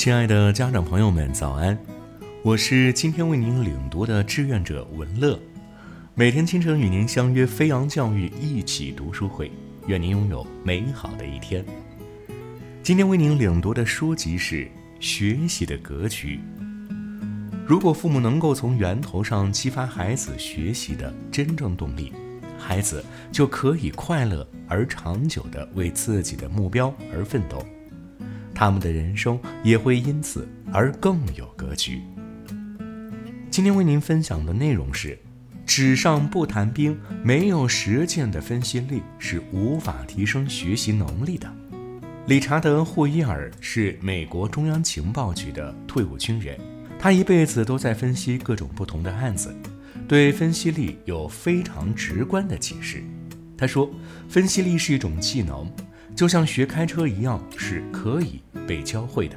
亲爱的家长朋友们，早安！我是今天为您领读的志愿者文乐，每天清晨与您相约飞扬教育一起读书会，愿您拥有美好的一天。今天为您领读的书籍是《学习的格局》。如果父母能够从源头上激发孩子学习的真正动力，孩子就可以快乐而长久地为自己的目标而奋斗，他们的人生也会因此而更有格局。今天为您分享的内容是：纸上不谈兵，没有实践的分析力是无法提升学习能力的。理查德·霍伊尔是美国中央情报局的退伍军人。他一辈子都在分析各种不同的案子，对分析力有非常直观的解释。他说：“分析力是一种技能，就像学开车一样，是可以被教会的，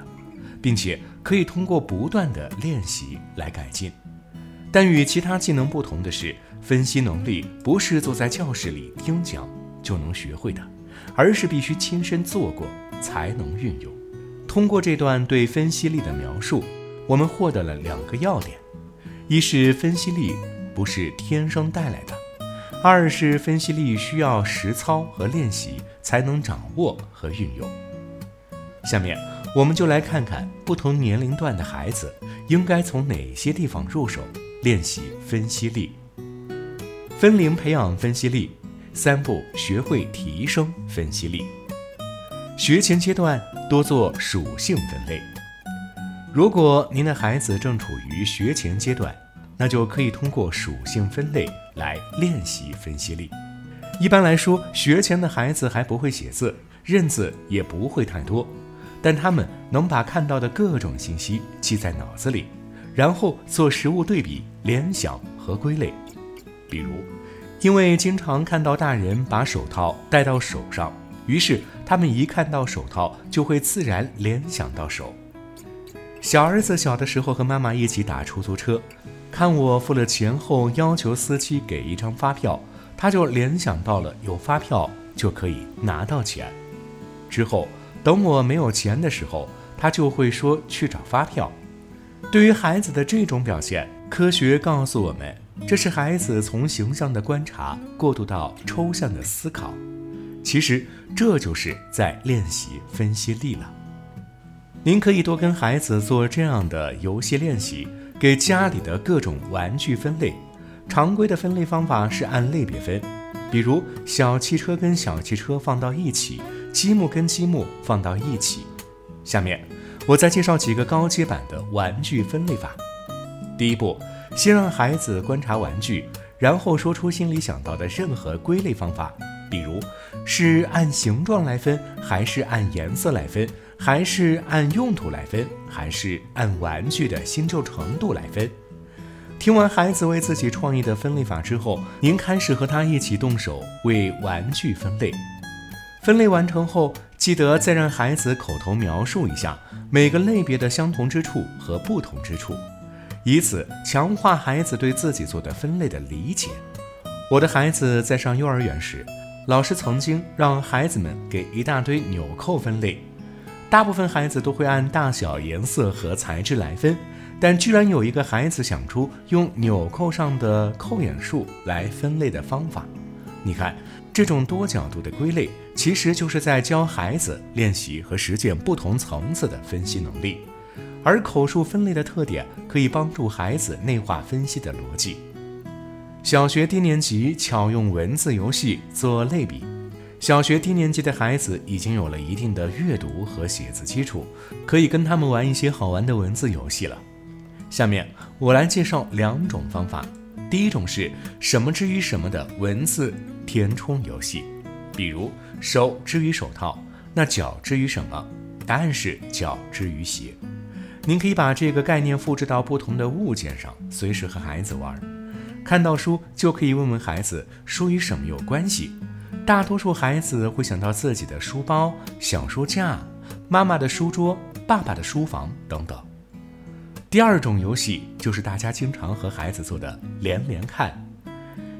并且可以通过不断的练习来改进。但与其他技能不同的是，分析能力不是坐在教室里听讲就能学会的，而是必须亲身做过才能运用。通过这段对分析力的描述。”我们获得了两个要点：一是分析力不是天生带来的；二是分析力需要实操和练习才能掌握和运用。下面，我们就来看看不同年龄段的孩子应该从哪些地方入手练习分析力。分龄培养分析力，三步学会提升分析力。学前阶段多做属性分类。如果您的孩子正处于学前阶段，那就可以通过属性分类来练习分析力。一般来说，学前的孩子还不会写字，认字也不会太多，但他们能把看到的各种信息记在脑子里，然后做实物对比、联想和归类。比如，因为经常看到大人把手套戴到手上，于是他们一看到手套就会自然联想到手。小儿子小的时候和妈妈一起打出租车，看我付了钱后要求司机给一张发票，他就联想到了有发票就可以拿到钱。之后等我没有钱的时候，他就会说去找发票。对于孩子的这种表现，科学告诉我们，这是孩子从形象的观察过渡到抽象的思考。其实这就是在练习分析力了。您可以多跟孩子做这样的游戏练习，给家里的各种玩具分类。常规的分类方法是按类别分，比如小汽车跟小汽车放到一起，积木跟积木放到一起。下面我再介绍几个高阶版的玩具分类法。第一步，先让孩子观察玩具，然后说出心里想到的任何归类方法，比如是按形状来分，还是按颜色来分。还是按用途来分，还是按玩具的新旧程度来分？听完孩子为自己创意的分类法之后，您开始和他一起动手为玩具分类。分类完成后，记得再让孩子口头描述一下每个类别的相同之处和不同之处，以此强化孩子对自己做的分类的理解。我的孩子在上幼儿园时，老师曾经让孩子们给一大堆纽扣分类。大部分孩子都会按大小、颜色和材质来分，但居然有一个孩子想出用纽扣上的扣眼数来分类的方法。你看，这种多角度的归类，其实就是在教孩子练习和实践不同层次的分析能力。而口述分类的特点，可以帮助孩子内化分析的逻辑。小学低年级巧用文字游戏做类比。小学低年级的孩子已经有了一定的阅读和写字基础，可以跟他们玩一些好玩的文字游戏了。下面我来介绍两种方法。第一种是什么之于什么的文字填充游戏，比如手之于手套，那脚之于什么？答案是脚之于鞋。您可以把这个概念复制到不同的物件上，随时和孩子玩。看到书就可以问问孩子，书与什么有关系？大多数孩子会想到自己的书包、小书架、妈妈的书桌、爸爸的书房等等。第二种游戏就是大家经常和孩子做的连连看，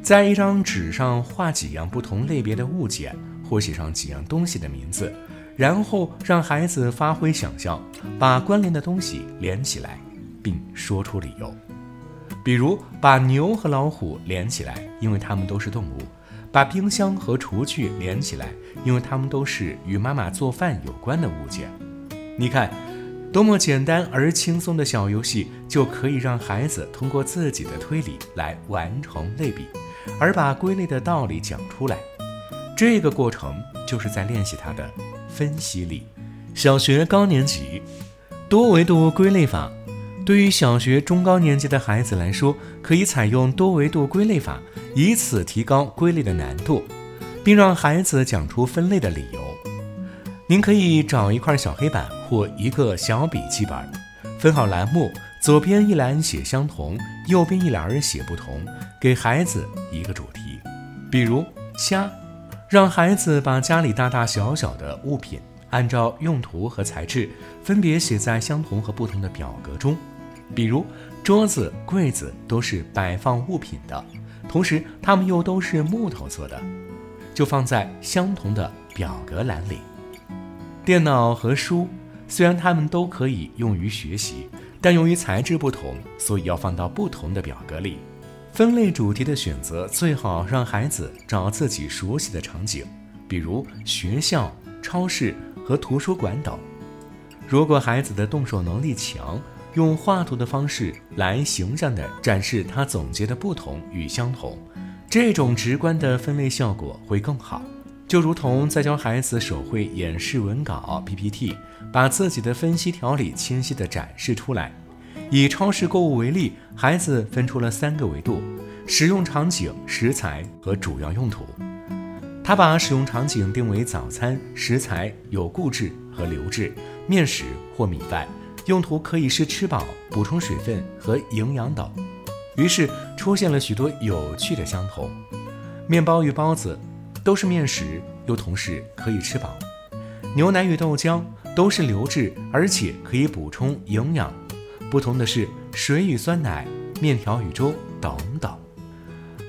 在一张纸上画几样不同类别的物件，或写上几样东西的名字，然后让孩子发挥想象，把关联的东西连起来，并说出理由。比如把牛和老虎连起来，因为它们都是动物；把冰箱和厨具连起来，因为它们都是与妈妈做饭有关的物件。你看，多么简单而轻松的小游戏，就可以让孩子通过自己的推理来完成类比，而把归类的道理讲出来。这个过程就是在练习他的分析力。小学高年级多维度归类法，对于小学中高年级的孩子来说，可以采用多维度归类法，以此提高归类的难度，并让孩子讲出分类的理由。您可以找一块小黑板或一个小笔记本，分好栏目，左边一栏写相同，右边一栏写不同，给孩子一个主题，比如虾，让孩子把家里大大小小的物品按照用途和材质分别写在相同和不同的表格中，比如桌子、柜子都是摆放物品的，同时它们又都是木头做的，就放在相同的表格栏里。电脑和书，虽然它们都可以用于学习，但由于材质不同，所以要放到不同的表格里。分类主题的选择最好让孩子找自己熟悉的场景，比如学校、超市和图书馆等。如果孩子的动手能力强，用画图的方式来形象地展示他总结的不同与相同，这种直观的分类效果会更好。就如同在教孩子手绘演示文稿 PPT，把自己的分析条理清晰地展示出来。以超市购物为例，孩子分出了三个维度：使用场景、食材和主要用途。他把使用场景定为早餐，食材有固质和流质，面食或米饭；用途可以是吃饱、补充水分和营养等。于是出现了许多有趣的相同：面包与包子。都是面食，又同时可以吃饱。牛奶与豆浆都是流质，而且可以补充营养。不同的是水与酸奶、面条与粥等等。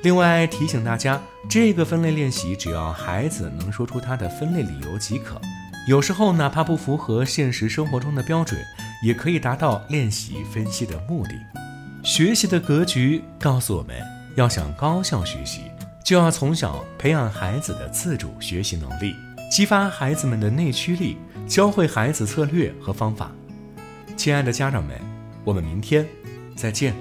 另外提醒大家，这个分类练习只要孩子能说出他的分类理由即可。有时候哪怕不符合现实生活中的标准，也可以达到练习分析的目的。学习的格局告诉我们要想高效学习。就要从小培养孩子的自主学习能力，激发孩子们的内驱力，教会孩子策略和方法。亲爱的家长们，我们明天再见。